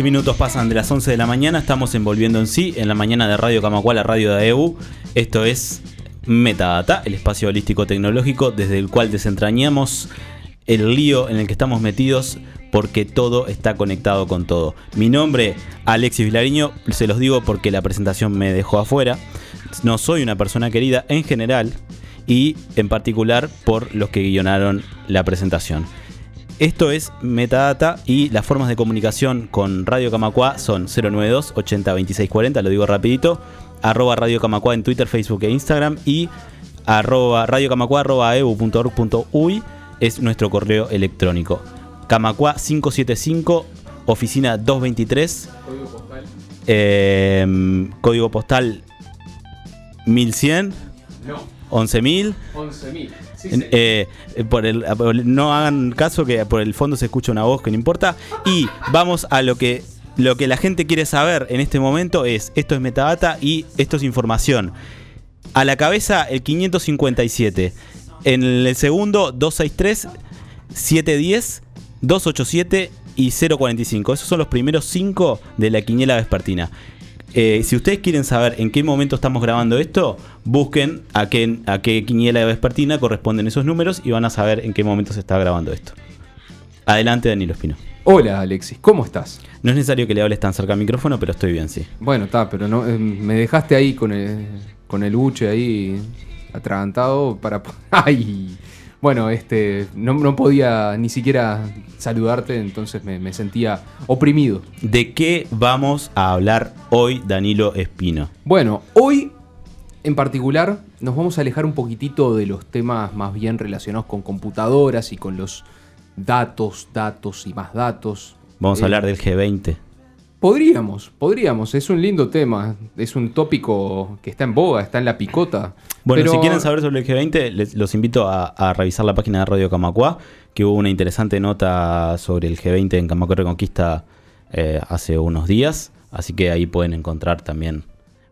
Mm. 15 minutos pasan de las 11 de la mañana, estamos envolviendo en sí, en la mañana de Radio Camacuá, la radio de AEU. Esto es Metadata, el espacio holístico tecnológico desde el cual desentrañamos el lío en el que estamos metidos porque todo está conectado con todo. Mi nombre, Alexis Vilariño, se los digo porque la presentación me dejó afuera. No soy una persona querida en general y en particular por los que guionaron la presentación. Esto es Metadata y las formas de comunicación con Radio Camacua son 092 80 26 40, lo digo rapidito, arroba Radio Camacua en Twitter, Facebook e Instagram y arroba radiocamacua arroba eu.org.uy es nuestro correo electrónico. Camacua 575, oficina 223, eh, código postal 1100, No, 11000. 11.000. Sí, En- sí. eh, por el, por el- no hagan caso que por el fondo se escucha una voz que no importa. Y vamos a lo que, lo que la gente quiere saber en este momento es, esto es metadata y esto es información. A la cabeza el 557. En el segundo 263, 710, 287 y 045. Esos son los primeros cinco de la quiniela vespertina. Eh, si ustedes quieren saber en qué momento estamos grabando esto, busquen a qué, a qué quiniela vespertina corresponden esos números y van a saber en qué momento se está grabando esto. Adelante, Danilo Espino. Hola Alexis, ¿cómo estás? No es necesario que le hables tan cerca al micrófono, pero estoy bien, sí. Bueno, está, pero no, eh, me dejaste ahí con el, con el buche ahí atragantado para... ¡Ay! Bueno, este, no, no podía ni siquiera saludarte, entonces me, me sentía oprimido. ¿De qué vamos a hablar hoy, Danilo Espino? Bueno, hoy en particular nos vamos a alejar un poquitito de los temas más bien relacionados con computadoras y con los datos, datos y más datos. Vamos Eh, a hablar del G20. Podríamos, podríamos, es un lindo tema, es un tópico que está en boga, está en la picota. Bueno, Pero- si quieren saber sobre el G20, les- los invito a, a revisar la página de Radio Camacua, que hubo una interesante nota sobre el G20 en Camacua Reconquista eh, hace unos días. Así que ahí pueden encontrar también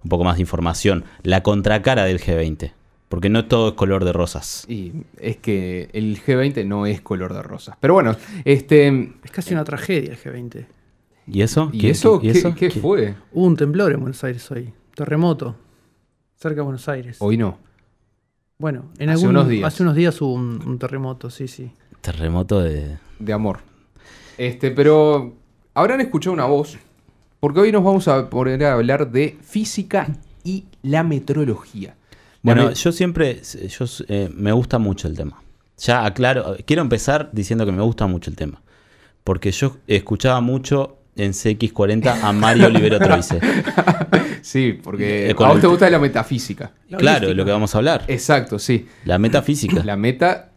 un poco más de información. La contracara del G20. Porque no todo es color de rosas. Y es que el G20 no es color de rosas. Pero bueno, este. Es casi una tragedia el G20. ¿Y eso? ¿Y ¿Qué- eso qué- qué, qué fue? Hubo un temblor en Buenos Aires hoy. Terremoto. Cerca de Buenos Aires. Hoy no. Bueno, en Hace algún, unos días. hace unos días hubo un, un terremoto, sí, sí. Terremoto de... de amor. Este, pero habrán escuchado una voz, porque hoy nos vamos a poner a hablar de física y la metrología. Bueno, yo siempre, yo, eh, me gusta mucho el tema. Ya aclaro, quiero empezar diciendo que me gusta mucho el tema. Porque yo escuchaba mucho en CX40 a Mario Olivero Troise. sí, porque Eh, a vos el- te gusta la metafísica. La claro, holística. lo que vamos a hablar. Exacto, sí. La metafísica La meta,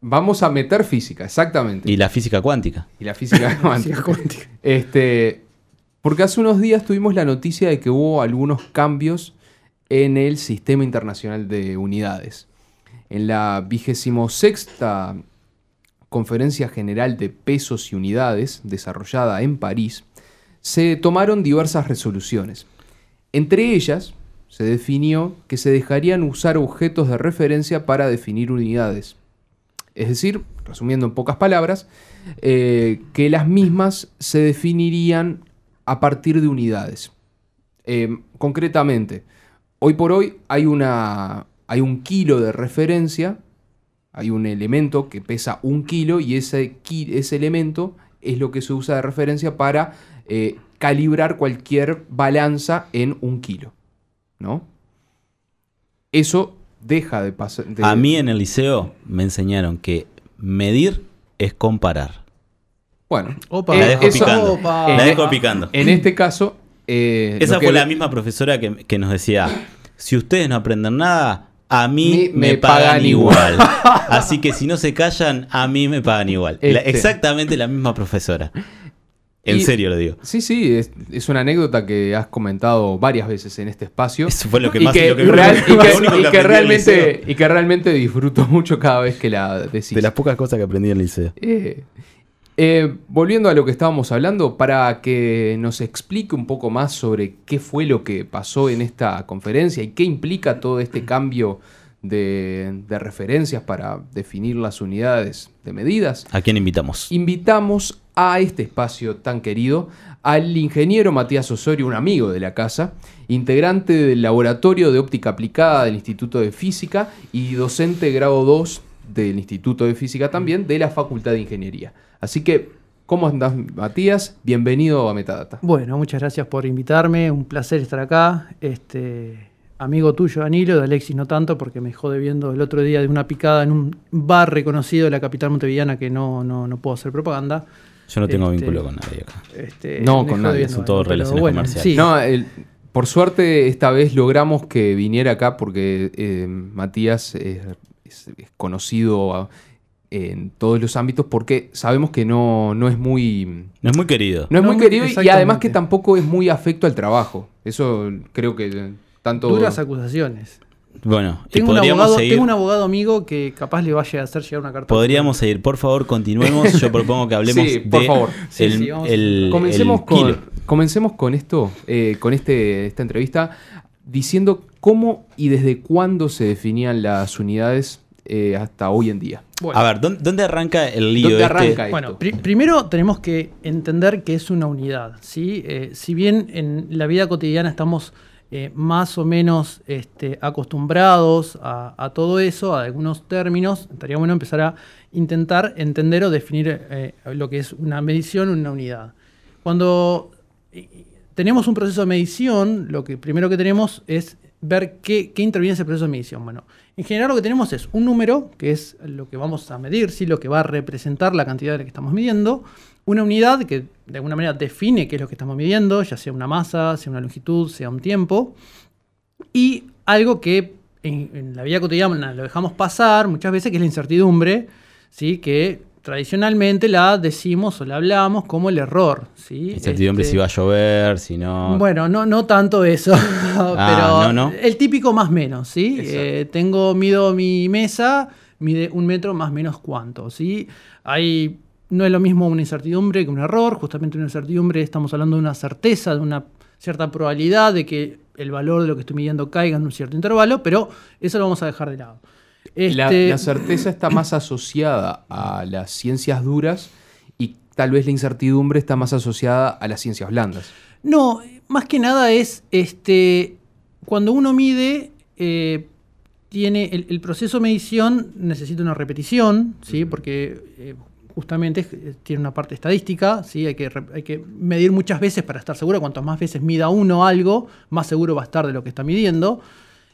vamos a meter física, exactamente. y la física cuántica. Y la física cuántica. Cuántica. Este, porque hace unos días tuvimos la noticia de que hubo algunos cambios en el sistema internacional de unidades. En la vigésimo sexta Conferencia General de Pesos y Unidades, desarrollada en París, se tomaron diversas resoluciones. Entre ellas, se definió que se dejarían usar objetos de referencia para definir unidades. Es decir, resumiendo en pocas palabras, eh, que las mismas se definirían a partir de unidades. Eh, concretamente, hoy por hoy hay, una, hay un kilo de referencia, hay un elemento que pesa un kilo y ese, elemento es lo que se usa de referencia para eh, calibrar cualquier balanza en un kilo. ¿No? Eso deja de pasar. A mí en el liceo me enseñaron que medir es comparar. Bueno, Opa, La dejo eso- picando. opa. La dejo picando. En este caso. eh, Esa que- fue la misma profesora que, que nos decía, si ustedes no aprenden nada, a mí Me- me, me pagan, pagan igual. Así que si no se callan, a mí me pagan igual. La- Este. exactamente la misma profesora. En Y- serio lo digo. Sí, sí, es, es una anécdota que has comentado varias veces en este espacio. Eso fue lo que y más y que realmente disfruto mucho cada vez que la decís. De las pocas cosas que aprendí en el liceo. Eh, eh, volviendo a lo que estábamos hablando, para que nos explique un poco más sobre qué fue lo que pasó en esta conferencia y qué implica todo este cambio de, de referencias para definir las unidades de medidas, ¿A quién invitamos? invitamos a este espacio tan querido al ingeniero Matías Osorio, un amigo de la casa, integrante del Laboratorio de Óptica Aplicada del Instituto de Física y docente grado 2 del Instituto de Física también de la Facultad de Ingeniería. Así que, ¿cómo andás Matías? Bienvenido a Metadata. Bueno, muchas gracias por invitarme. Un placer estar acá. Este amigo tuyo, Danilo, de Alexis no tanto, porque me jode viendo el otro día de una picada en un bar reconocido de la capital montevideana que no, no, no puedo hacer propaganda. Yo no tengo Este, vínculo con nadie acá. Este, No, con nadie, viendo, son todos relaciones comerciales. Sí, No, el- por suerte esta vez logramos que viniera acá porque eh, Matías es, es- es conocido a- en todos los ámbitos porque sabemos que no, no es muy... No es muy querido. No es No, muy querido y además que tampoco es muy afecto al trabajo. Eso creo que tanto... duras acusaciones. Bueno, y Tengo un, podríamos abogado, seguir. tengo un abogado amigo que capaz le vaya a hacer llegar una carta. Podríamos seguir, por favor, continuemos. Yo propongo que hablemos Sí, de por favor. Sí, el, sí, vamos. el- Comencemos, el con, comencemos con esto, eh, con este, esta entrevista, diciendo cómo y desde cuándo se definían las unidades eh, hasta hoy en día. Bueno. A ver, ¿dónde, dónde arranca el lío ¿Dónde este? arranca esto? Bueno, pri- primero tenemos que entender que es una unidad. ¿sí? Eh, si bien en la vida cotidiana estamos eh, más o menos este, acostumbrados a, a todo eso, a algunos términos, estaría bueno empezar a intentar entender o definir eh, lo que es una medición, una unidad. Cuando tenemos un proceso de medición, lo que primero que tenemos es ver qué, qué interviene en ese proceso de medición. Bueno, en general lo que tenemos es un número, que es lo que vamos a medir, ¿sí? lo que va a representar la cantidad de la que estamos midiendo, una unidad que de alguna manera define qué es lo que estamos midiendo, ya sea una masa, sea una longitud, sea un tiempo, y algo que en, en la vida cotidiana lo dejamos pasar muchas veces, que es la incertidumbre, ¿sí? que tradicionalmente la decimos o la hablamos como el error. ¿sí? Incertidumbre Este, si va a llover, si no. bueno, no, no tanto eso, pero no, no. el típico más menos, ¿sí? Eh, tengo, mido mi mesa, mide un metro más menos cuánto, ¿sí? Hay, no es lo mismo una incertidumbre que un error, justamente una incertidumbre estamos hablando de una certeza, de una cierta probabilidad de que el valor de lo que estoy midiendo caiga en un cierto intervalo, pero eso lo vamos a dejar de lado. La, Este, la certeza está más asociada a las ciencias duras y tal vez la incertidumbre está más asociada a las ciencias blandas. No, más que nada es este. Cuando uno mide, eh, tiene el, el proceso de medición necesita una repetición, ¿sí? Porque eh, justamente eh, tiene una parte estadística, ¿sí? Hay que, hay que medir muchas veces para estar seguro. Cuantas más veces mida uno algo, más seguro va a estar de lo que está midiendo.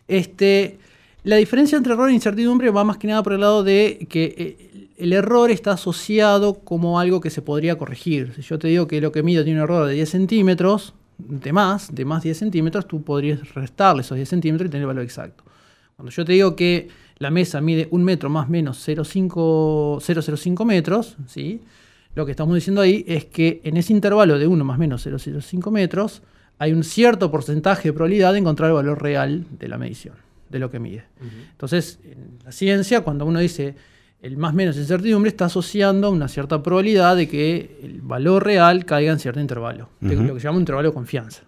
Este, la diferencia entre error e incertidumbre va más que nada por el lado de que eh, el error está asociado como algo que se podría corregir. Si yo te digo que lo que mido tiene un error de 10 centímetros, de más, de más 10 centímetros, tú podrías restarle esos 10 centímetros y tener el valor exacto. Cuando yo te digo que la mesa mide un metro más menos 0,5 0,05 metros, ¿sí? lo que estamos diciendo ahí es que en ese intervalo de 1 más menos 0,05 metros hay un cierto porcentaje de probabilidad de encontrar el valor real de la medición, de lo que mide. Entonces, en la ciencia, cuando uno dice el más menos incertidumbre, está asociando una cierta probabilidad de que el valor real caiga en cierto intervalo, de Ujú. lo que se llama un intervalo de confianza.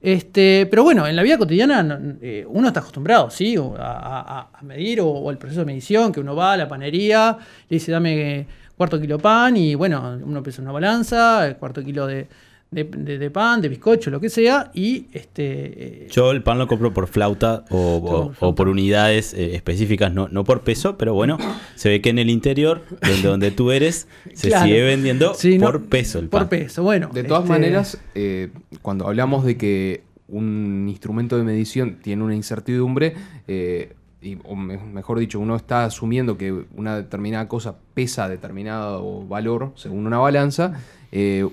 Este, pero bueno, en la vida cotidiana eh, uno está acostumbrado, ¿sí? O A, a- a medir o, o el proceso de medición, que uno va a la panería, le dice dame cuarto kilo pan y bueno, uno pesa una balanza, cuarto kilo de, de- de- de pan, de bizcocho, lo que sea, y este... eh, Yo el pan lo compro por flauta o, o- por flauta. o por unidades eh, específicas, no, no por peso, pero bueno, se ve que en el interior, donde, donde tú eres, se Claro. sigue vendiendo sí, no, por peso el pan. Por peso, bueno. De todas este, maneras, eh, cuando hablamos de que un instrumento de medición tiene una incertidumbre, eh, y- o me- mejor dicho, uno está asumiendo que una determinada cosa pesa determinado valor según una balanza, eh,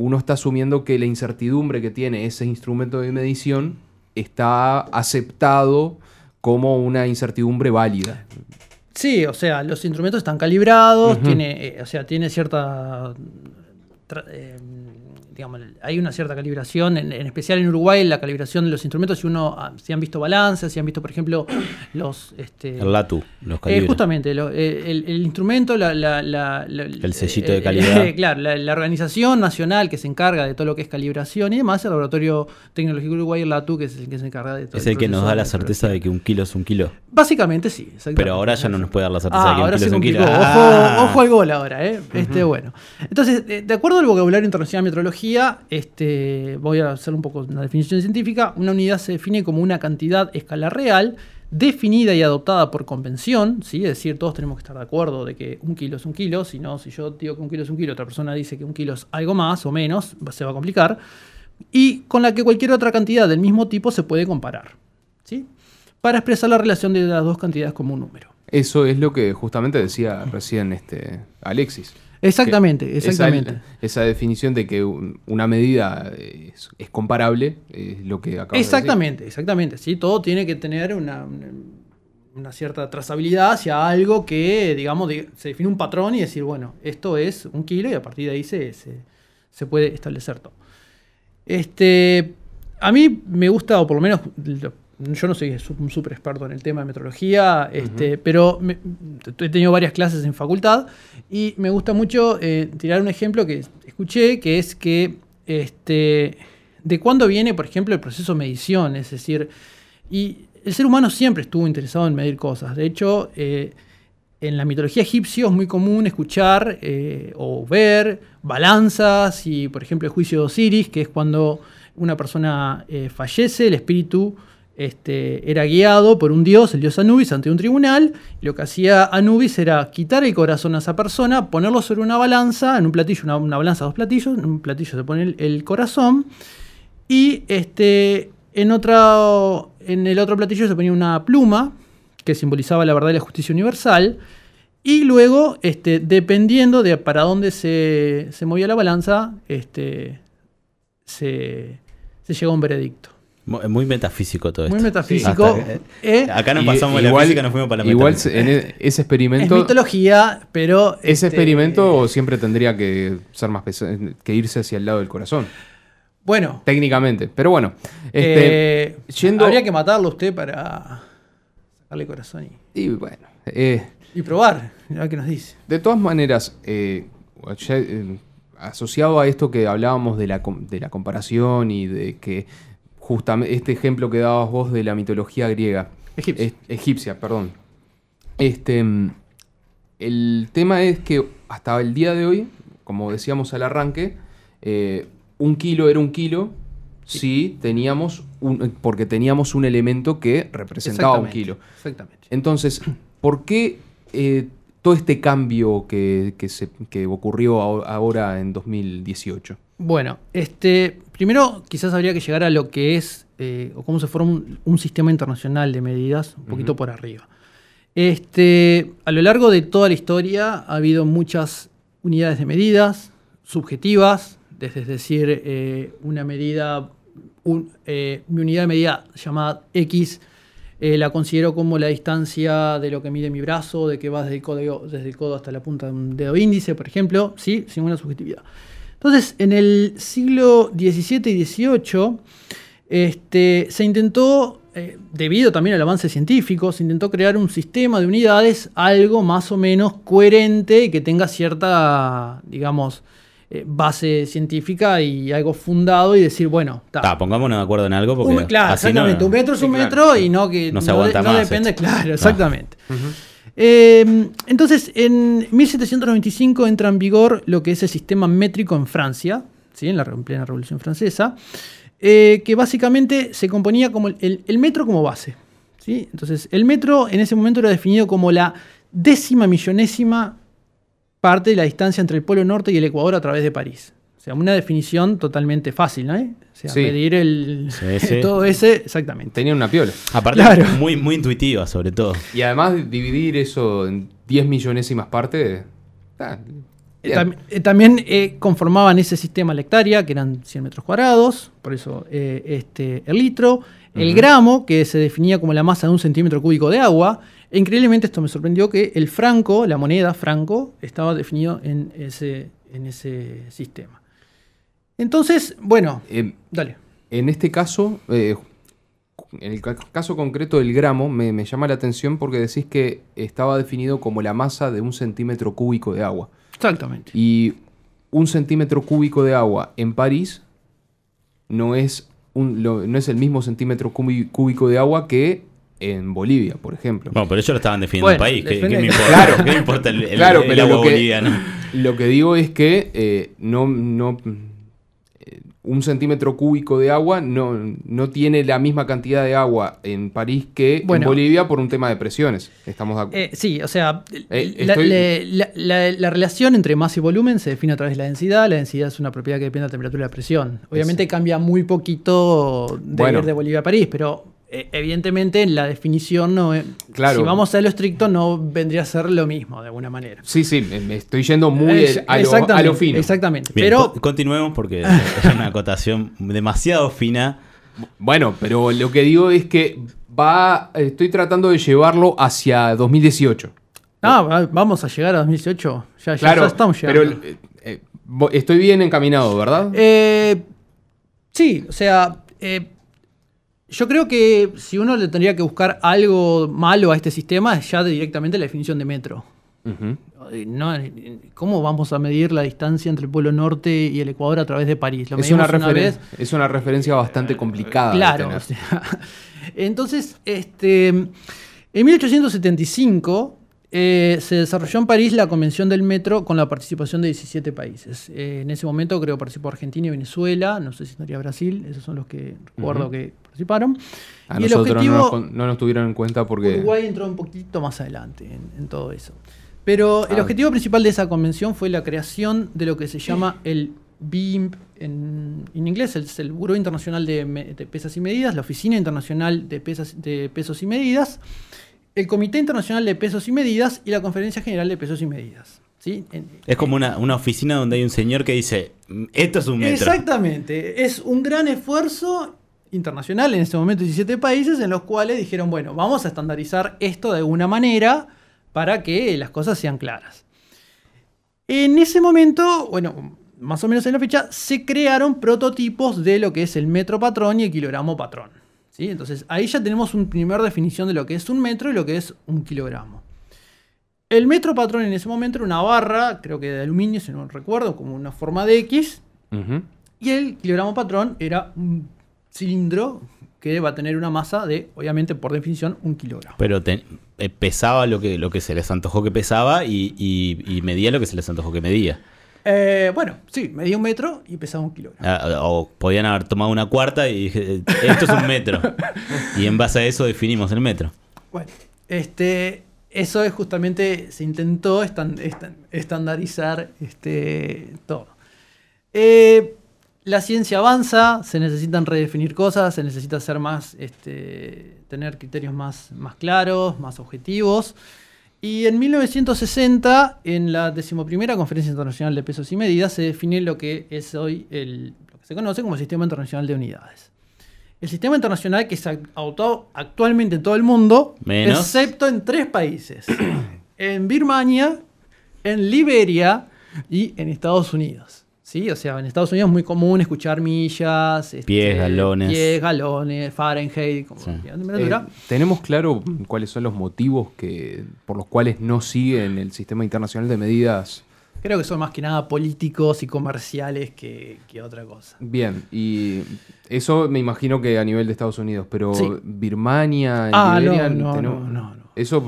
uno está asumiendo que la incertidumbre que tiene ese instrumento de medición está aceptado como una incertidumbre válida. Sí, o sea, los instrumentos están calibrados, tiene, eh, o sea, tiene cierta. eh, digamos, hay una cierta calibración, en, en especial en Uruguay, la calibración de los instrumentos, si uno ah, si han visto balanzas, si han visto, por ejemplo, los. Este, El LATU, los eh, calibra. justamente, lo- eh, el, el instrumento, la, la- la- la- El sellito de eh, calidad. claro, la, organización nacional que se encarga de todo lo que es calibración y demás, el Laboratorio Tecnológico Uruguay, el LATU, que es el que se encarga de todo Es el que nos da la certeza de que un kilo es un kilo. Básicamente sí. Pero ahora ya no nos puede dar la certeza Ah, de que un kilo se es un kilo. complicó. Ah. Ojo, ojo al gol ahora, ¿eh? Este, bueno. Entonces, de acuerdo al vocabulario internacional de metrología, este, voy a hacer un poco una definición científica. Una unidad se define como una cantidad escala real definida y adoptada por convención, ¿sí? es decir, todos tenemos que estar de acuerdo de que un kilo es un kilo, si no, si yo digo que un kilo es un kilo, otra persona dice que un kilo es algo más o menos, se va a complicar, y con la que cualquier otra cantidad del mismo tipo se puede comparar, ¿sí? para expresar la relación de las dos cantidades como un número. Eso es lo que justamente decía recién este Alexis. Exactamente, exactamente. Esa, esa definición de que un- una medida es, es comparable es lo que acabas de Exactamente, exactamente. ¿sí? Todo tiene que tener una, una- cierta trazabilidad hacia algo que, digamos, se define un patrón y decir, bueno, esto es un kilo y a partir de ahí se, se- se puede establecer todo. Este, a mí me gusta, o por lo menos, yo no soy un súper experto en el tema de metrología, este, pero me- he tenido varias clases en facultad y me gusta mucho eh, tirar un ejemplo que escuché, que es que este, de cuándo viene, por ejemplo, el proceso de medición, es decir, y el ser humano siempre estuvo interesado en medir cosas. De hecho, eh, en la mitología egipcia es muy común escuchar eh, o ver balanzas y, por ejemplo, el juicio de Osiris, que es cuando una persona eh, fallece, el espíritu este, era guiado por un dios, el dios Anubis, ante un tribunal. Y lo que hacía Anubis era quitar el corazón a esa persona, ponerlo sobre una balanza, en un platillo, una, una balanza, dos platillos, en un platillo se pone el, corazón. Y este, en, otro, en el otro platillo se ponía una pluma que simbolizaba la verdad y la justicia universal. Y luego, este, dependiendo de para dónde se, se movía la balanza, este, se, se llegó a un veredicto. Mu- Muy metafísico todo esto. Muy metafísico. Hasta- ¿eh? Acá nos Y- pasamos de la igual- física, nos fuimos para la Igual metafísica. en e- ese Es experimento... mitología, pero... Ese este, experimento siempre tendría que ser más pesado, que irse hacia el lado del corazón, Bueno, técnicamente. Pero bueno, este, eh, yendo- habría que matarlo a usted para sacarle corazón y, y bueno, eh, y probar. A ver qué nos dice. de todas maneras, eh, ya, eh, asociado a esto que hablábamos de la, de la comparación y de que justamente este ejemplo que dabas vos de la mitología griega, Egipcia. es- egipcia, perdón. Este, mm, el tema es que hasta el día de hoy, como decíamos al arranque, eh, un kilo era un kilo si teníamos un, porque teníamos un elemento que representaba un kilo. Exactamente. Entonces, ¿por qué eh, todo este cambio que, que se- que ocurrió aho- ahora en 2018? Bueno, este, primero quizás habría que llegar a lo que es eh, o cómo se forma un, un sistema internacional de medidas, un poquito por arriba. Este, a lo largo de toda la historia ha habido muchas unidades de medidas subjetivas, desde es decir, eh, una medida, un- eh, mi unidad de medida llamada X, eh, la considero como la distancia de lo que mide mi brazo, de que va desde el, codo, desde el codo hasta la punta de un dedo índice, por ejemplo, ¿sí? sin una subjetividad. Entonces, en el siglo XVII y XVIII, este, se intentó, eh, debido también al avance científico, se intentó crear un sistema de unidades algo más o menos coherente y que tenga cierta, digamos, eh, base científica y algo fundado y decir, bueno, ta, Ta, pongámonos de acuerdo en algo porque un- claro, así exactamente. no- un metro es Sí, un claro. metro y no que No se aguanta no más depende, esto. claro, No. exactamente. Eh, entonces, en 1795 entra en vigor lo que es el sistema métrico en Francia, ¿sí? en la plena Revolución Francesa, eh, que básicamente se componía como el, el metro como base. ¿sí? Entonces, el metro en ese momento era definido como la décima millonésima parte de la distancia entre el Polo Norte y el Ecuador a través de París. O sea, una definición totalmente fácil, ¿no? O sea, Sí. medir el, Sí, sí. todo ese, exactamente. Tenía una piola. Aparte, Claro. muy, muy intuitiva, sobre todo. Y además dividir eso en 10 millonésimas partes. ah, Eh, eh, también eh, conformaban ese sistema la hectárea, que eran 100 metros cuadrados, por eso eh, este, el litro, el gramo, que se definía como la masa de un centímetro cúbico de agua. E increíblemente esto me sorprendió que el franco, la moneda franco, estaba definido en ese, en ese sistema. Entonces, bueno, Eh, dale. en este caso, eh, en el ca- caso concreto del gramo, me, me llama la atención porque decís que estaba definido como la masa de un centímetro cúbico de agua. Exactamente. Y un centímetro cúbico de agua en París no es, un, lo- no es el mismo centímetro cúbi- cúbico de agua que en Bolivia, por ejemplo. Bueno, pero ellos lo estaban definiendo Bueno, el país. ¿Qué, me importa? Claro. ¿Qué me importa el, el- Claro, el pero agua lo que- boliviano? Lo que digo es que eh, no, no, un centímetro cúbico de agua no, no tiene la misma cantidad de agua en París que Bueno. en Bolivia por un tema de presiones. Estamos de acuerdo. Eh, sí, o sea, Eh, la, estoy- le- la- la- la relación entre masa y volumen se define a través de la densidad. La densidad es una propiedad que depende de la temperatura y la presión. Obviamente cambia muy poquito de Bueno. de Bolivia a París, pero evidentemente la definición no es- Claro. Si vamos a lo estricto, no vendría a ser lo mismo de alguna manera. sí, sí, me, me estoy yendo muy Es- a, lo, a lo fino. Exactamente. Bien, pero co- continuemos porque es una acotación demasiado fina. Bueno, pero lo que digo es que va, estoy tratando de llevarlo hacia 2018. ah, va- vamos a llegar a 2018. Ya, Claro, ya estamos pero llegando. eh, eh, vo- estoy bien encaminado, ¿verdad? Eh, sí, o sea, eh, yo creo que si uno le tendría que buscar algo malo a este sistema es ya de- directamente la definición de metro. Eh, no, eh, ¿Cómo vamos a medir la distancia entre el Polo Norte y el Ecuador a través de París? Lo Es una, una vez. es una referencia bastante complicada. de Claro. tener. o sea, entonces, este, en 1875 eh, se desarrolló en París la Convención del Metro con la participación de 17 países. Eh, en ese momento creo que participó Argentina y Venezuela, no sé si estaría Brasil, esos son los que recuerdo que participaron. A y el nosotros no, nos, con- no nos tuvieron en cuenta porque... Uruguay entró un poquito más adelante en, en todo eso. Pero el Ah. objetivo principal de esa convención fue la creación de lo que se llama el BIMP en, en inglés, es el Buró Internacional de, Pesas y Medidas, la Oficina Internacional de, Pesas- de Pesos y Medidas, el Comité Internacional de Pesos y Medidas y la Conferencia General de Pesos y Medidas. ¿sí? En- Es como una, una oficina donde hay un señor que dice, "Mm, esto es un metro. Exactamente. Es un gran esfuerzo internacional, en este momento 17 países, en los cuales dijeron, bueno, vamos a estandarizar esto de alguna manera para que las cosas sean claras. En ese momento, bueno, más o menos en la fecha, se crearon prototipos de lo que es el metro patrón y el kilogramo patrón. ¿Sí? Entonces ahí ya tenemos una primera definición de lo que es un metro y lo que es un kilogramo. El metro patrón en ese momento era una barra, creo que de aluminio, si no recuerdo, como una forma de X, y el kilogramo patrón era un cilindro que va a tener una masa de, obviamente, por definición, un kilogramo. Pero te- eh, pesaba lo que, lo que se les antojó que pesaba y, y- y medía lo que se les antojó que medía. Eh, bueno, sí, medía un metro y pesaba un kilogramo. Ah, O podían haber tomado una cuarta y dije, eh, esto es un metro. y en base a eso definimos el metro. Bueno, este, eso es justamente, se intentó estan- estan- estandarizar este, todo. Eh, la ciencia avanza, se necesitan redefinir cosas, se necesita hacer más, este, tener criterios más, más claros, más objetivos. Y en 1960, en la decimoprimera Conferencia Internacional de Pesos y Medidas, se define lo que es hoy el, lo que se conoce como el Sistema Internacional de Unidades. El sistema internacional que se adoptó actualmente en todo el mundo, Menos. excepto en tres países. en Birmania, en Liberia y en Estados Unidos. ¿Sí? O sea, en Estados Unidos es muy común escuchar millas, este, Pies, galones. pies, galones, Fahrenheit, como Sí. temperatura. Eh, ¿Tenemos claro cuáles son los motivos que, por los cuales no siguen el sistema internacional de medidas? Creo que son más que nada políticos y comerciales que, que otra cosa. Bien, y eso me imagino que a nivel de Estados Unidos, pero Sí. Birmania, Ah, no, Liberia, no, no, no, no. Eso,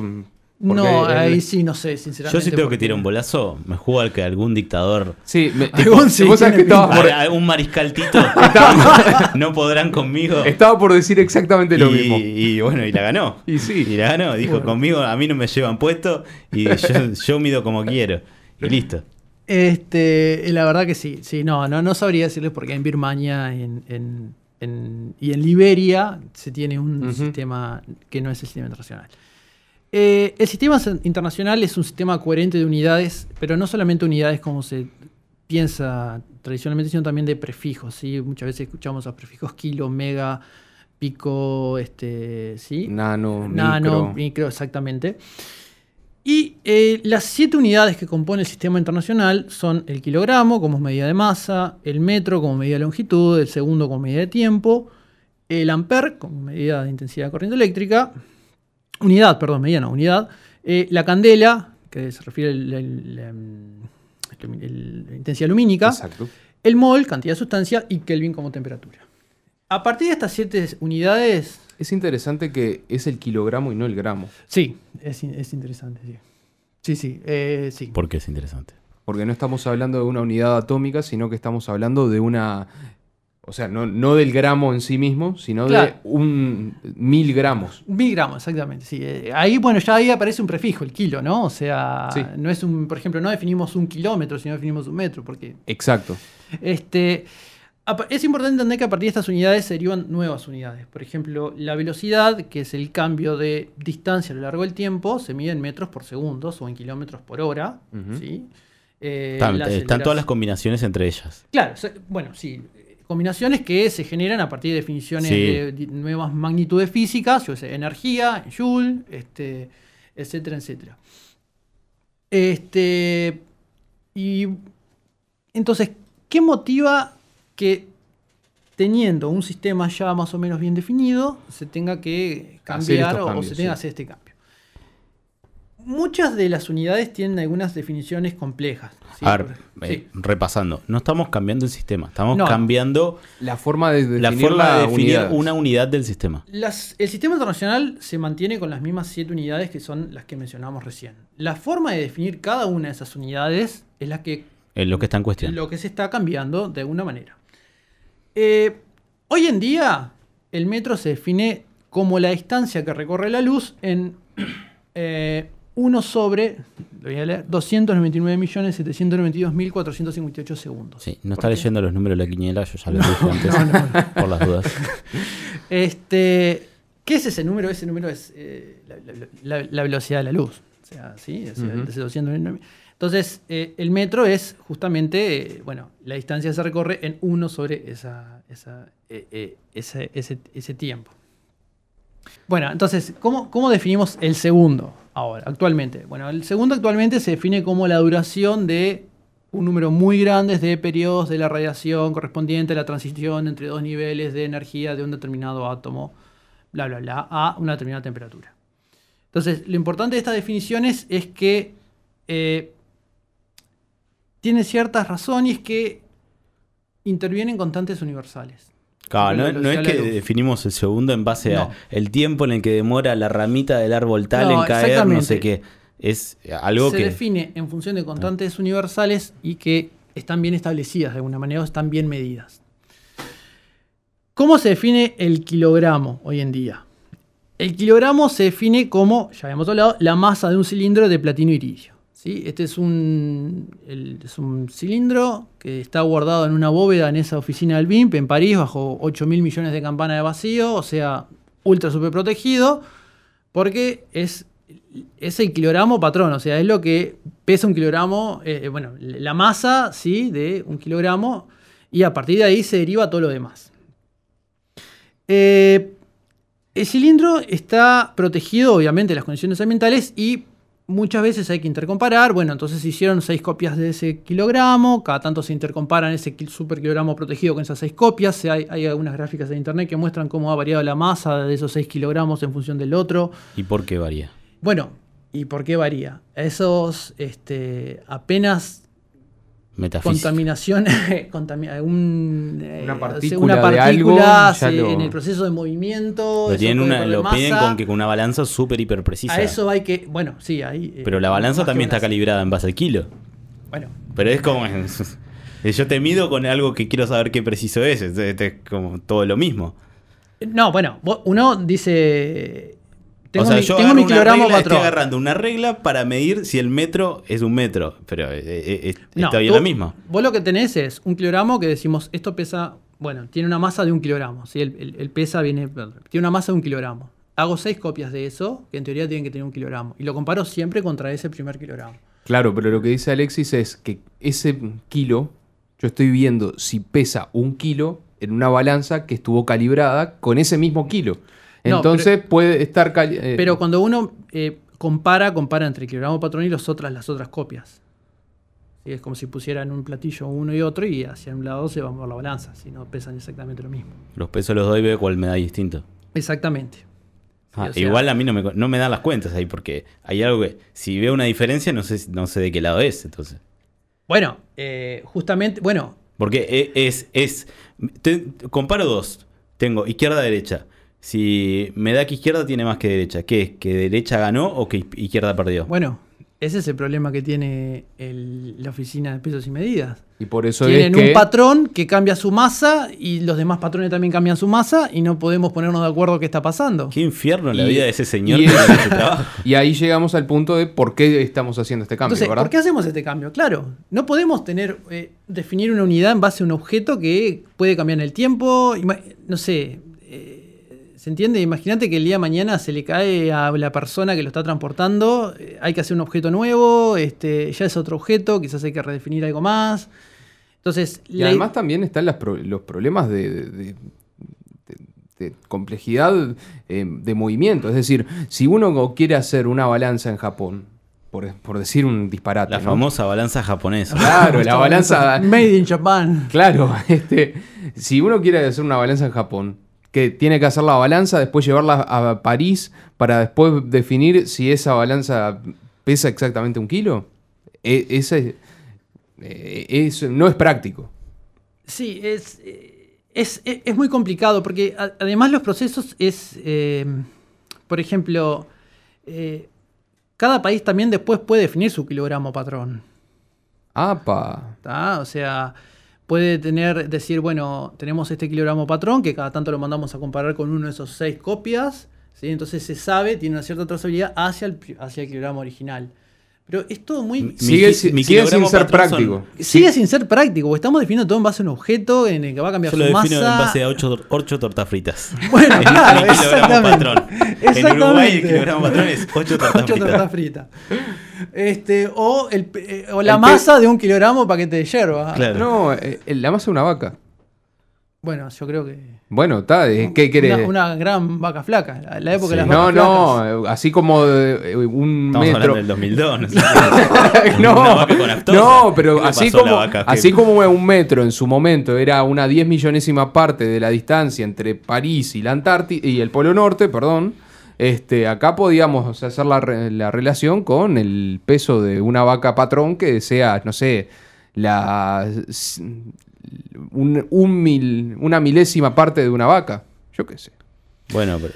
No, el- ahí sí no sé, sinceramente. Yo si tengo que tirar un bolazo, me juego al que algún dictador, Sí, me- Algún sí vos sabés tiene que estaba por, mariscaltito, no podrán conmigo. estaba por decir exactamente lo y, mismo. y bueno, y la ganó. Y sí. Y la ganó. Dijo, Bueno. conmigo a mí no me llevan puesto y yo, yo mido como quiero. Y listo. Este, la verdad que sí, sí, no, no, no sabría decirles porque en Birmania en, en- en- y en Liberia se tiene un sistema que no es el sistema internacional. Eh, el sistema internacional es un sistema coherente de unidades, pero no solamente unidades como se piensa tradicionalmente, sino también de prefijos. ¿sí? Muchas veces escuchamos los prefijos kilo, mega, pico, este, ¿sí? Nano, Nano, micro. micro, exactamente. Y eh, las siete unidades que compone el sistema internacional son el kilogramo como medida de masa, el metro como medida de longitud, el segundo como medida de tiempo, el amper como medida de intensidad de corriente eléctrica, unidad, perdón, medida no, unidad, eh, la candela, que se refiere el- la intensidad lumínica, Exacto. el mol, cantidad de sustancia, y Kelvin como temperatura. A partir de estas siete unidades, Es interesante que es el kilogramo y no el gramo. Sí, es, es interesante, sí. Sí, sí, eh, sí. Porque es interesante. Porque no estamos hablando de una unidad atómica, sino que estamos hablando de una. O sea, no, no del gramo en sí mismo, sino Claro. de un mil gramos. Mil gramos, exactamente, sí. Eh, Ahí, bueno, ya ahí aparece un prefijo, el kilo, ¿no? O sea, Sí. no es un, por ejemplo, no definimos un kilómetro, sino definimos un metro, porque Exacto. Este, es importante entender que a partir de estas unidades se derivan nuevas unidades. Por ejemplo, la velocidad, que es el cambio de distancia a lo largo del tiempo, se mide en metros por segundos o en kilómetros por hora. ¿sí? Eh, Están, la están todas las combinaciones entre ellas. Claro, bueno, sí. Combinaciones que se generan a partir de definiciones Sí. de nuevas magnitudes físicas, yo sé, energía, joule, este, etcétera, etcétera. Este, y entonces, ¿qué motiva que teniendo un sistema ya más o menos bien definido, se tenga que cambiar o- se tenga que sí. hacer este cambio? Muchas de las unidades tienen algunas definiciones complejas. ¿sí? A ver, eh, sí. repasando, no estamos cambiando el sistema, estamos No. cambiando La forma de definir la forma de la definir unidad. una unidad del sistema. Las- el sistema internacional se mantiene con las mismas siete unidades que son las que mencionamos recién. La forma de definir cada una de esas unidades es la que, Es lo que está en cuestión. lo que se está cambiando de alguna manera. Eh, hoy en día, el metro se define como la distancia que recorre la luz en eh, 1 sobre, lo voy a leer, 299.792.458 segundos. Sí, no ¿Por está leyendo los números de la quiniela, yo ya lo dije antes, por las dudas. Este, ¿Qué es ese número? Ese número es eh, la, la- la- la velocidad de la luz. O sea, ¿sí? O sea, Ujú. ese 299. Entonces, eh, el metro es justamente, eh, bueno, la distancia que se recorre en uno sobre esa, esa, ese, ese- ese tiempo. Bueno, entonces, ¿cómo, ¿cómo definimos el segundo ahora, actualmente? Bueno, el segundo actualmente se define como la duración de un número muy grande de periodos de la radiación correspondiente a la transición entre dos niveles de energía de un determinado átomo, bla, bla, bla, a una determinada temperatura. Entonces, lo importante de estas definiciones es que eh, tiene ciertas razones que intervienen constantes universales. Claro, La no, es que definimos el segundo en base No. al tiempo en el que demora la ramita del árbol tal No, en caer, no sé qué. Es algo se que... define en función de constantes universales y que están bien establecidas de alguna manera o están bien medidas. ¿Cómo se define el kilogramo hoy en día? El kilogramo se define como, ya habíamos hablado, la masa de un cilindro de platino iridio. Este es un, cilindro que está guardado en una bóveda en esa oficina del BIMP en París bajo 8 mil millones de campanas de vacío, o sea, ultra super protegido, porque es, el kilogramo patrón, o sea, es lo que pesa un kilogramo, eh, bueno, la masa, ¿sí? De un kilogramo, y a partir de ahí se deriva todo lo demás. Eh, el cilindro está protegido, obviamente, de las condiciones ambientales y muchas veces hay que intercomparar. Bueno, entonces se hicieron seis copias de ese kilogramo, cada tanto se intercomparan ese super kilogramo protegido con esas seis copias. Hay, hay algunas gráficas en internet que muestran cómo ha variado la masa de esos 6 kilogramos en función del otro. ¿Y por qué varía? Bueno, ¿y por qué varía? Esos este, apenas Metafísica. contaminación, eh, Una o sea, partícula una de algo, partícula se- lo- en el proceso de movimiento. Lo, tienen una, lo piden con que con una balanza súper hiper precisa. A eso hay que, bueno, sí, ahí. eh, Pero la balanza también está calibrada en base al kilo. Bueno, Pero es como. Yo te mido con algo que quiero saber qué preciso es. Es, es como todo lo mismo. no, bueno, uno dice Tengo o sea, mi, yo tengo mi kilogramo regla, estoy patrón. agarrando una regla para medir si el metro es un metro. Pero eh, eh, eh, No, está bien la misma. Vos lo que tenés es un kilogramo que decimos, esto pesa, bueno, tiene una masa de un kilogramo. ¿sí? El, el- el pesa viene, tiene una masa de un kilogramo. Hago seis copias de eso, que en teoría tienen que tener un kilogramo. Y lo comparo siempre contra ese primer kilogramo. Claro, pero lo que dice Alexis es que ese kilo, yo estoy viendo si pesa un kilo en una balanza que estuvo calibrada con ese mismo kilo. No, Entonces puede estar... eh, Pero cuando uno eh, compara, compara entre el kilogramo patrón y los otras, las otras copias. Sí, Es como si pusieran un platillo uno y otro y hacia un lado se va a mover la balanza, si no pesan exactamente lo mismo. Los pesos los doy y veo cuál me da distinto. Exactamente. Ah, o sea- igual a mí no me, no me dan las cuentas ahí porque hay algo que si veo una diferencia no sé, no sé de qué lado es entonces. Bueno, eh, justamente, bueno, Porque e- es, es, te- comparo dos. Tengo izquierda-derecha. Si me da que izquierda tiene más que derecha. ¿Qué es? ¿Que derecha ganó o que izquierda perdió? bueno, ese es el problema que tiene el- la oficina de pesos y medidas. y por eso Tienen es que... un patrón que cambia su masa y los demás patrones también cambian su masa y no podemos ponernos de acuerdo qué está pasando. Qué infierno la Y- vida de ese señor y que es- trabajo. Y ahí llegamos al punto de por qué estamos haciendo este cambio, Entonces, ¿verdad? ¿por qué hacemos este cambio? Claro, no podemos tener eh, definir una unidad en base a un objeto que puede cambiar en el tiempo. No sé, eh, ¿se entiende? Imagínate que el día de mañana se le cae a la persona que lo está transportando, eh, hay que hacer un objeto nuevo, este, ya es otro objeto, quizás hay que redefinir algo más. Entonces, Y la- además también están las pro- los problemas de, de- de- de- de complejidad eh, de movimiento. Es decir, si uno quiere hacer una balanza en Japón, por, por decir un disparate, La ¿no? famosa balanza japonesa. Claro, la balanza... Made in Japan. Claro, este, si uno quiere hacer una balanza en Japón, que tiene que hacer la balanza, después llevarla a París para después definir si esa balanza pesa exactamente un kilo, e- ese, eh, es- no es práctico. Sí, es, eh, es, es- es muy complicado porque además los procesos es, eh, por ejemplo, eh, cada país también después puede definir su kilogramo patrón. ¡Apa! ¿tá? O sea, puede tener, decir, bueno, tenemos este kilogramo patrón que cada tanto lo mandamos a comparar con uno de esos seis copias. ¿sí? Entonces se sabe, tiene una cierta trazabilidad hacia el, hacia el kilogramo original. Pero es todo muy... Mi- Sigue, si- mi sigue sin ser patrón son- práctico. Sigue sin ser práctico, porque estamos definiendo todo en base a un objeto en el que va a cambiar Yo lo su defino masa. en base a 8, tortas fritas. Bueno, El- claro, el kilogramo exactamente. patrón. En Exactamente. Uruguay el kilogramo patrón es 8 tortas Ocho fritas. tortas fritas. Este, o, el, pe- eh, o la El pe- masa de un kilogramo paquete de yerba. Claro. No, eh, la masa de una vaca. Bueno, yo creo que. Bueno, está, eh, ¿qué querés? Una, una gran vaca flaca. La, la época Sí. de las no, vacas flacas. no, eh, así como eh, un Estamos hablando metro. del 2002. No, sé. no, Una vaca con no, ¿Qué pero le así pasó a la como, vaca? así ¿Qué- como un metro en su momento era una diez millonésima parte de la distancia entre París y la Antártida y el Polo Norte, perdón, este, acá podíamos hacer la, re- la relación con el peso de una vaca patrón que sea, no sé, la un, un mil, una milésima parte de una vaca. Yo qué sé. Bueno, pero.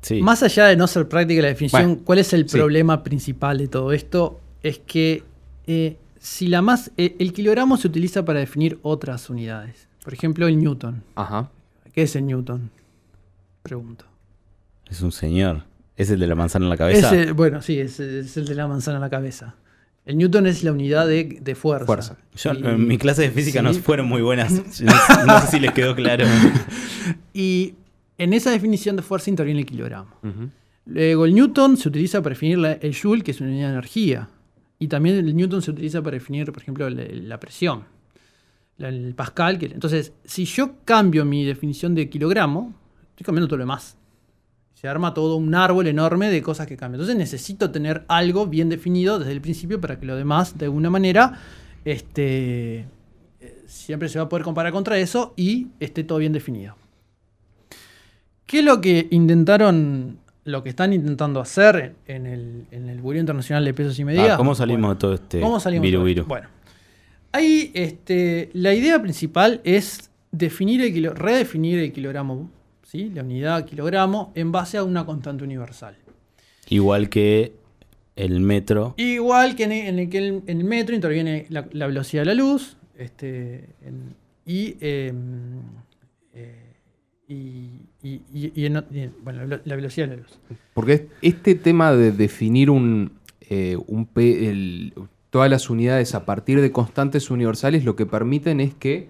Sí. Más allá de no ser práctica la definición, Bueno, ¿cuál es el sí. problema principal de todo esto? Es que eh, si la más. eh, el kilogramo se utiliza para definir otras unidades. Por ejemplo, el newton. Ajá. ¿Qué es el newton? Pregunto. Es un señor. ¿Es el de la manzana en la cabeza? Ese- bueno, sí, es, es el de la manzana en la cabeza. El newton es la unidad de, de fuerza. Fuerza. Yo, Y- en mi clase de física sí. no fueron muy buenas. No, no sé si les quedó claro. Y en esa definición de fuerza interviene el kilogramo. Luego, el newton se utiliza para definir la- el joule, que es una unidad de energía. Y también el newton se utiliza para definir, por ejemplo, la, la presión. La- el pascal. Que, entonces, si yo cambio mi definición de kilogramo, estoy cambiando todo lo demás. Se arma todo un árbol enorme de cosas que cambian. Entonces necesito tener algo bien definido desde el principio para que lo demás, de alguna manera, este, eh, siempre se va a poder comparar contra eso y esté todo bien definido. ¿Qué es lo que intentaron, lo que están intentando hacer en el, en el Buró Internacional de Pesos y Medidas? Ah, ¿Cómo salimos Bueno, de todo este ¿Cómo salimos viru viru? Bueno, ahí este, la idea principal es definir el kilo- redefinir el kilogramo, ¿sí? la unidad kilogramo, en base a una constante universal. Igual que el metro. Igual que en el, en el que el- en el metro interviene la, la velocidad de la luz este, en- y, eh, eh, y, y- y- y en- y en- bueno, la, la velocidad de la luz. Porque este tema de definir un, eh, un P- el- todas las unidades a partir de constantes universales lo que permiten es que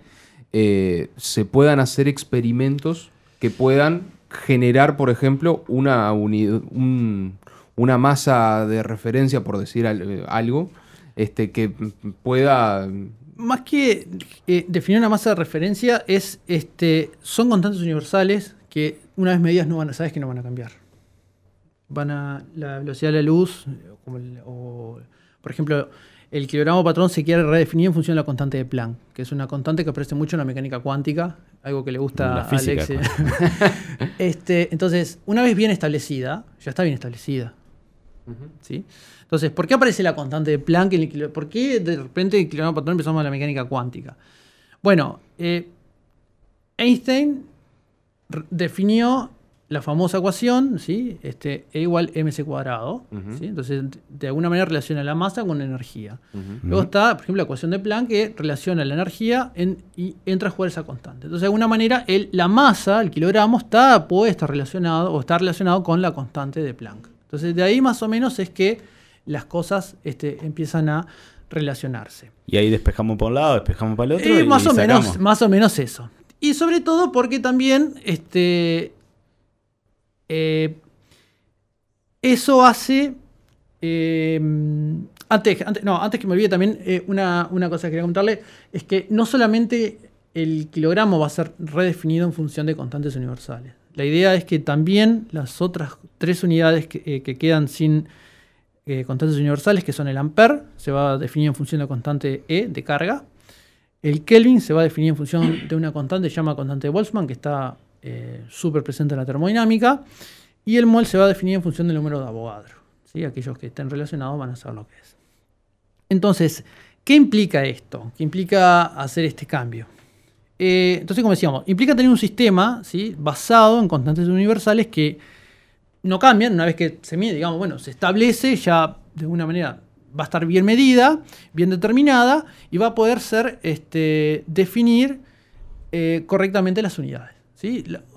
eh, se puedan hacer experimentos que puedan generar, por ejemplo, una, un- una masa de referencia, por decir al- algo, este, que pueda... Más que eh, definir una masa de referencia, es este, son constantes universales que una vez medidas no van a, sabes que no van a cambiar. Van a la velocidad de la luz, o, por ejemplo, el kilogramo patrón se quiere redefinir en función de la constante de Planck, que es una constante que aparece mucho en la mecánica cuántica, algo que le gusta La a Alex. este, entonces, una vez bien establecida, ya está bien establecida. ¿sí? Entonces, ¿por qué aparece la constante de Planck? en el ¿Por qué de repente el kilogramo patrón empezamos a la mecánica cuántica? Bueno, eh, Einstein definió la famosa ecuación, ¿sí? este, E igual mc cuadrado. ¿sí? Entonces, de alguna manera relaciona la masa con la energía. Luego está, por ejemplo, la ecuación de Planck que relaciona la energía en- y entra a jugar esa constante. Entonces, de alguna manera, el- la masa, el kilogramo, está, puede estar relacionado o está relacionado con la constante de Planck. Entonces, de ahí más o menos es que las cosas este, empiezan a relacionarse. Y ahí despejamos por un lado, despejamos para el otro. Eh, y más, o sacamos. menos, más o menos eso. Y sobre todo porque también este, eh, eso hace... eh, antes, no, antes que me olvide también, eh, una, una cosa que quería contarle es que no solamente el kilogramo va a ser redefinido en función de constantes universales. La idea es que también las otras tres unidades que, eh, que quedan sin constantes universales, que son el ampere, se va a definir en función de la constante E de carga. El Kelvin se va a definir en función de una constante se llama constante de Boltzmann, que está eh, súper presente en la termodinámica. Y el mol se va a definir en función del número de Avogadro. ¿sí? Aquellos que estén relacionados van a saber lo que es. Entonces, ¿qué implica esto? ¿Qué implica hacer este cambio? Eh, entonces, como decíamos, implica tener un sistema ¿sí? basado en constantes universales que no cambian una vez que se mide, digamos, bueno, se establece ya de alguna manera va a estar bien medida, bien determinada y va a poder ser este, definir eh, correctamente las unidades.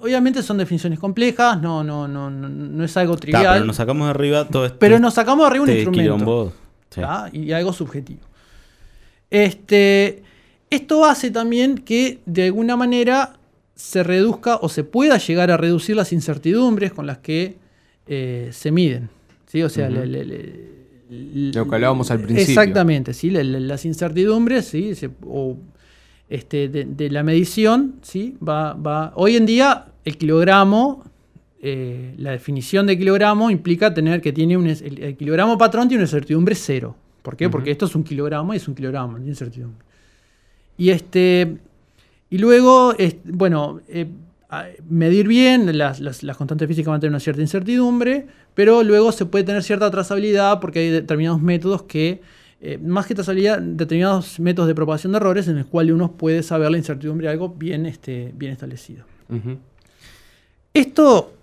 Obviamente son definiciones complejas, no, no, no, no, no es algo Ta, trivial, pero nos sacamos de arriba todo esto. pero nos sacamos de arriba un este instrumento. y algo subjetivo. Este, esto hace también que de alguna manera se reduzca o se pueda llegar a reducir las incertidumbres con las que eh, se miden. ¿sí? O sea, Ujú. le- le- le- Lo que hablábamos al principio. Exactamente, ¿sí? Le- le- las incertidumbres ¿sí? Se- o, este, de, de la medición, ¿sí? va, va, hoy en día el kilogramo, eh, la definición de kilogramo implica tener que tiene un, el, el kilogramo patrón tiene una incertidumbre cero. ¿Por qué? Porque esto es un kilogramo y es un kilogramo, no tiene incertidumbre. Y este y luego, es- bueno, eh, medir bien, las, las- las constantes físicas van a tener una cierta incertidumbre, pero luego se puede tener cierta trazabilidad porque hay determinados métodos que, eh, más que trazabilidad, determinados métodos de propagación de errores en los cuales uno puede saber la incertidumbre de algo bien, este, bien establecido. Esto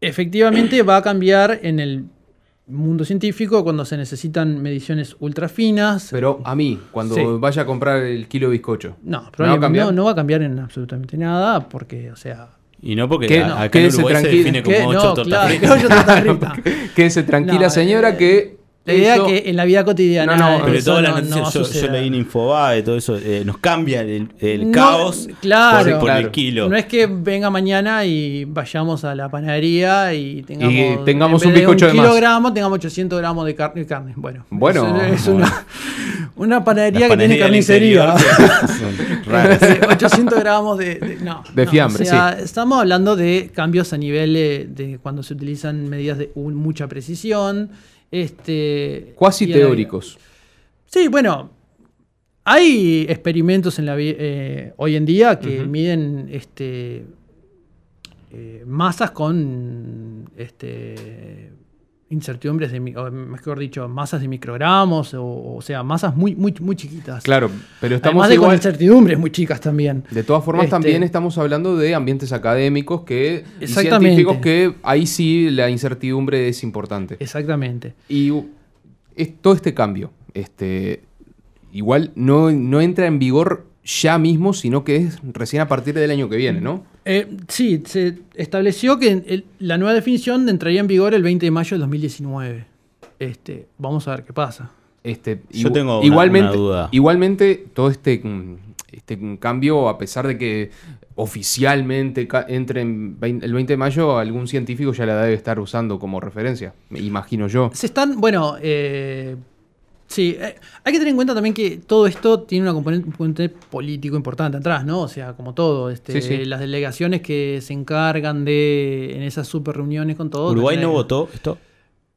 efectivamente va a cambiar en el mundo científico cuando se necesitan mediciones ultra finas. Pero a mí, cuando Sí. vaya a comprar el kilo de bizcocho. no, ¿Me va a probablemente cambiar? no, no va a cambiar en absolutamente nada porque, o sea, Y no porque no, acá en Uruguay se define ¿Qué? como No, ocho tortas claro, fritas. que ocho tortas fritas. Quédese tranquila, No, señora, eh, que. La idea eso- que en la vida cotidiana. No, no, Pero eso todas las no- yo, yo leí en Infobae, todo eso, eh, nos cambia el, el No, caos claro. por, por Claro. el kilo. No es que venga mañana y vayamos a la panadería y tengamos, Y tengamos en un de bizcocho de más. kilogramo, tengamos 800 gramos de, car- de carne. Bueno, Bueno. es, es una, una panadería que tiene carnicería. interior son raras. Sí, 800 gramos de, de- no, De no, fiambre, o sea, Estamos hablando de cambios a nivel de cuando se utilizan medidas de un- mucha precisión. Este, Cuasi teóricos. Sí, bueno, hay experimentos en la eh, hoy en día que miden este, eh, masas con este, incertidumbres de, mi- o mejor dicho, masas de microgramos, o, o sea, masas muy, muy, muy chiquitas. Claro, pero estamos Además de con incertidumbres muy chicas también. De todas formas, Este- también estamos hablando de ambientes académicos que, y científicos que ahí sí la incertidumbre es importante. Exactamente. Y es- todo este cambio, este, igual no, no entra en vigor ya mismo, sino que es recién a partir del año que viene, ¿no? Eh, sí, se estableció que el- la nueva definición entraría en vigor el 20 de mayo del 2019. Este, vamos a ver qué pasa. Este, Yo igu- tengo una- igualmente, una duda. Igualmente, todo este, mm, este cambio, a pesar de que oficialmente entre en el 20 de mayo, algún científico ya la debe estar usando como referencia, me imagino yo. Se están, bueno, eh, sí, eh, hay que tener en cuenta también que todo esto tiene una componente, un componente político importante atrás, ¿no? O sea, como todo, este, Sí, sí. las delegaciones que se encargan de, en esas super reuniones con todo. Uruguay no votó esto.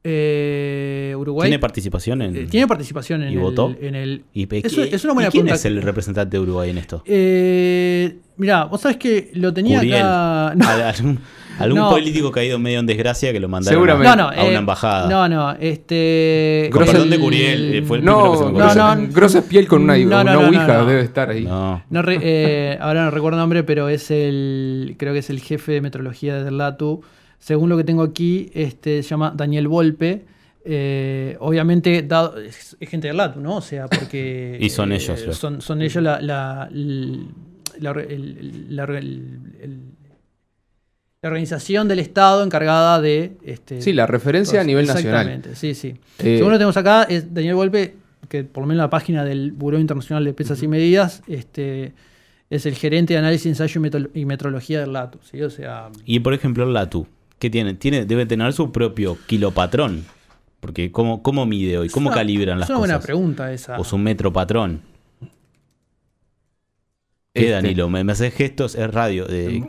Eh, Uruguay ¿Tiene participación en.? eh, tiene participación en ¿Y el, votó? en el- y pe- es, una buena ¿y ¿Quién pregunta. es el representante de Uruguay en esto? Eh, mirá, vos sabés que lo tenía Uriel. acá. No, Al- algún No. político caído medio en desgracia que lo mandaron a, no, no, a una eh, embajada. No, no, este. Con Grosso- perdón de Curiel, eh, fue el primero que se No, me No, no. grosa piel con una, No, no, una no, no, ouija no. debe estar ahí. No. No re- eh, ahora no recuerdo el nombre, pero es el. Creo que es el jefe de metrología de Latu. Según lo que tengo aquí, este se llama Daniel Volpe. Eh, obviamente, dado, es, es gente de Latu, ¿no? O sea, porque. Y son ellos, los- Son, son ellos la. la, la, la- el- la- el- el- la organización del Estado encargada de. Este, Sí, la referencia a nivel nacional. Exactamente, sí, sí. Eh, Según lo tenemos acá, es Daniel Volpe, que por lo menos en la página del Buró Internacional de Pesas y Medidas, este, es el gerente de análisis, ensayo y, metro- y metrología del LATU. ¿sí? O sea, Y por ejemplo, el LATU, ¿qué tiene? tiene? Debe tener su propio kilopatrón. Porque ¿cómo, cómo mide hoy? ¿Cómo una- calibran las Es una buena cosas? pregunta esa. O su metro patrón. ¿Qué, Este- Danilo? Me, me haces gestos, es radio.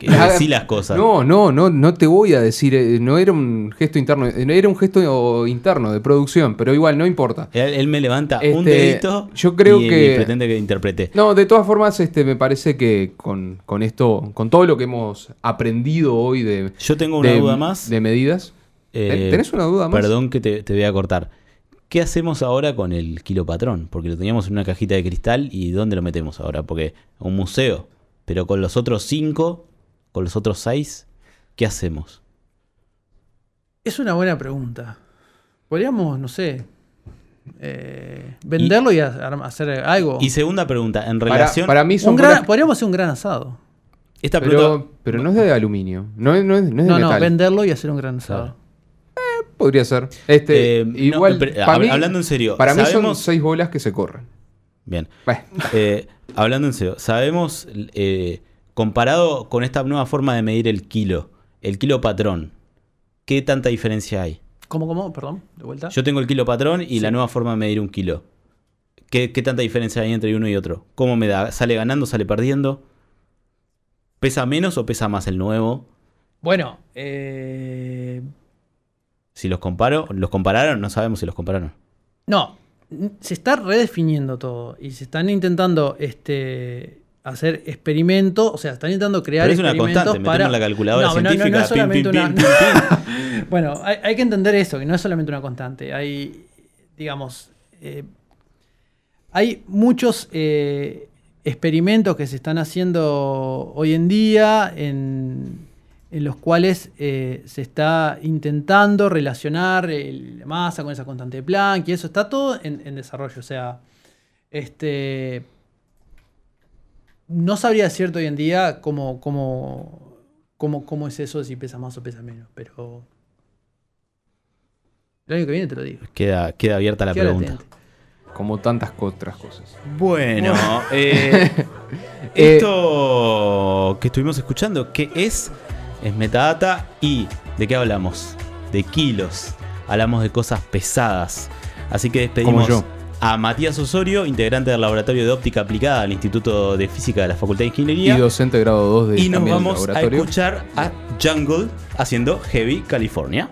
Ah, decí las cosas. No, no, no, no te voy a decir, eh, no era un gesto interno, eh, era un gesto interno de producción, pero igual no importa. Él, él me levanta un Este, dedito yo creo y, que- y pretende que interprete. No, de todas formas, este, me parece que con, con esto, con todo lo que hemos aprendido hoy de, Yo tengo una de- duda más. de medidas. Eh, ¿Tenés una duda más? Perdón que te, te voy a cortar. ¿Qué hacemos ahora con el kilopatrón? Porque lo teníamos en una cajita de cristal y ¿dónde lo metemos ahora? Porque un museo. Pero con los otros cinco, con los otros seis, ¿qué hacemos? Es una buena pregunta. Podríamos, no sé, eh, venderlo y, ha- hacer algo. Y segunda pregunta, en relación... para mí son Un gran- buenas- podríamos hacer un gran asado. esta pregunta... pero, pero no es de aluminio, no es, no es- no es de No, no, venderlo y hacer un gran asado. Claro. Podría ser. Este, Eh, no, igual, pero, para mí- hablando en serio, para mí son seis bolas que se corren. Bien. Bueno, Eh, hablando en serio, sabemos, eh, comparado con esta nueva forma de medir el kilo, el kilo patrón, ¿qué tanta diferencia hay? ¿Cómo, cómo? Perdón, de vuelta. Yo tengo el kilo patrón y la nueva forma de medir un kilo. ¿Qué, qué tanta diferencia hay entre uno y otro? ¿Cómo me da? ¿Sale ganando, sale perdiendo? ¿Pesa menos o pesa más el nuevo? Bueno, eh, Si los comparo, ¿los compararon? No sabemos si los compararon. no, se está redefiniendo todo y se están intentando este, hacer experimentos, o sea, están intentando crear Pero es una experimentos constante, para... la calculadora No, no, no, no científica, es solamente pim, una... pim, bueno, hay, hay que entender eso, que no es solamente una constante. Hay, digamos, eh, hay muchos eh, experimentos que se están haciendo hoy en día en, en los cuales eh, se está intentando relacionar el- la masa con esa constante de Planck y eso está todo en, en desarrollo. O sea, este, no sabría decirte hoy en día cómo, cómo, cómo, cómo es eso, si pesa más o pesa menos, pero el año que viene te lo digo. Queda, queda abierta la pregunta. como tantas otras cosas. Bueno, eh, esto que estuvimos escuchando, ¿qué es? Es metadata y ¿de qué hablamos? De kilos. Hablamos de cosas pesadas. Así que despedimos a Matías Osorio, integrante del Laboratorio de Óptica Aplicada al Instituto de Física de la Facultad de Y Ingeniería. docente grado 2 de Y nos vamos a escuchar a Jungle haciendo Heavy California.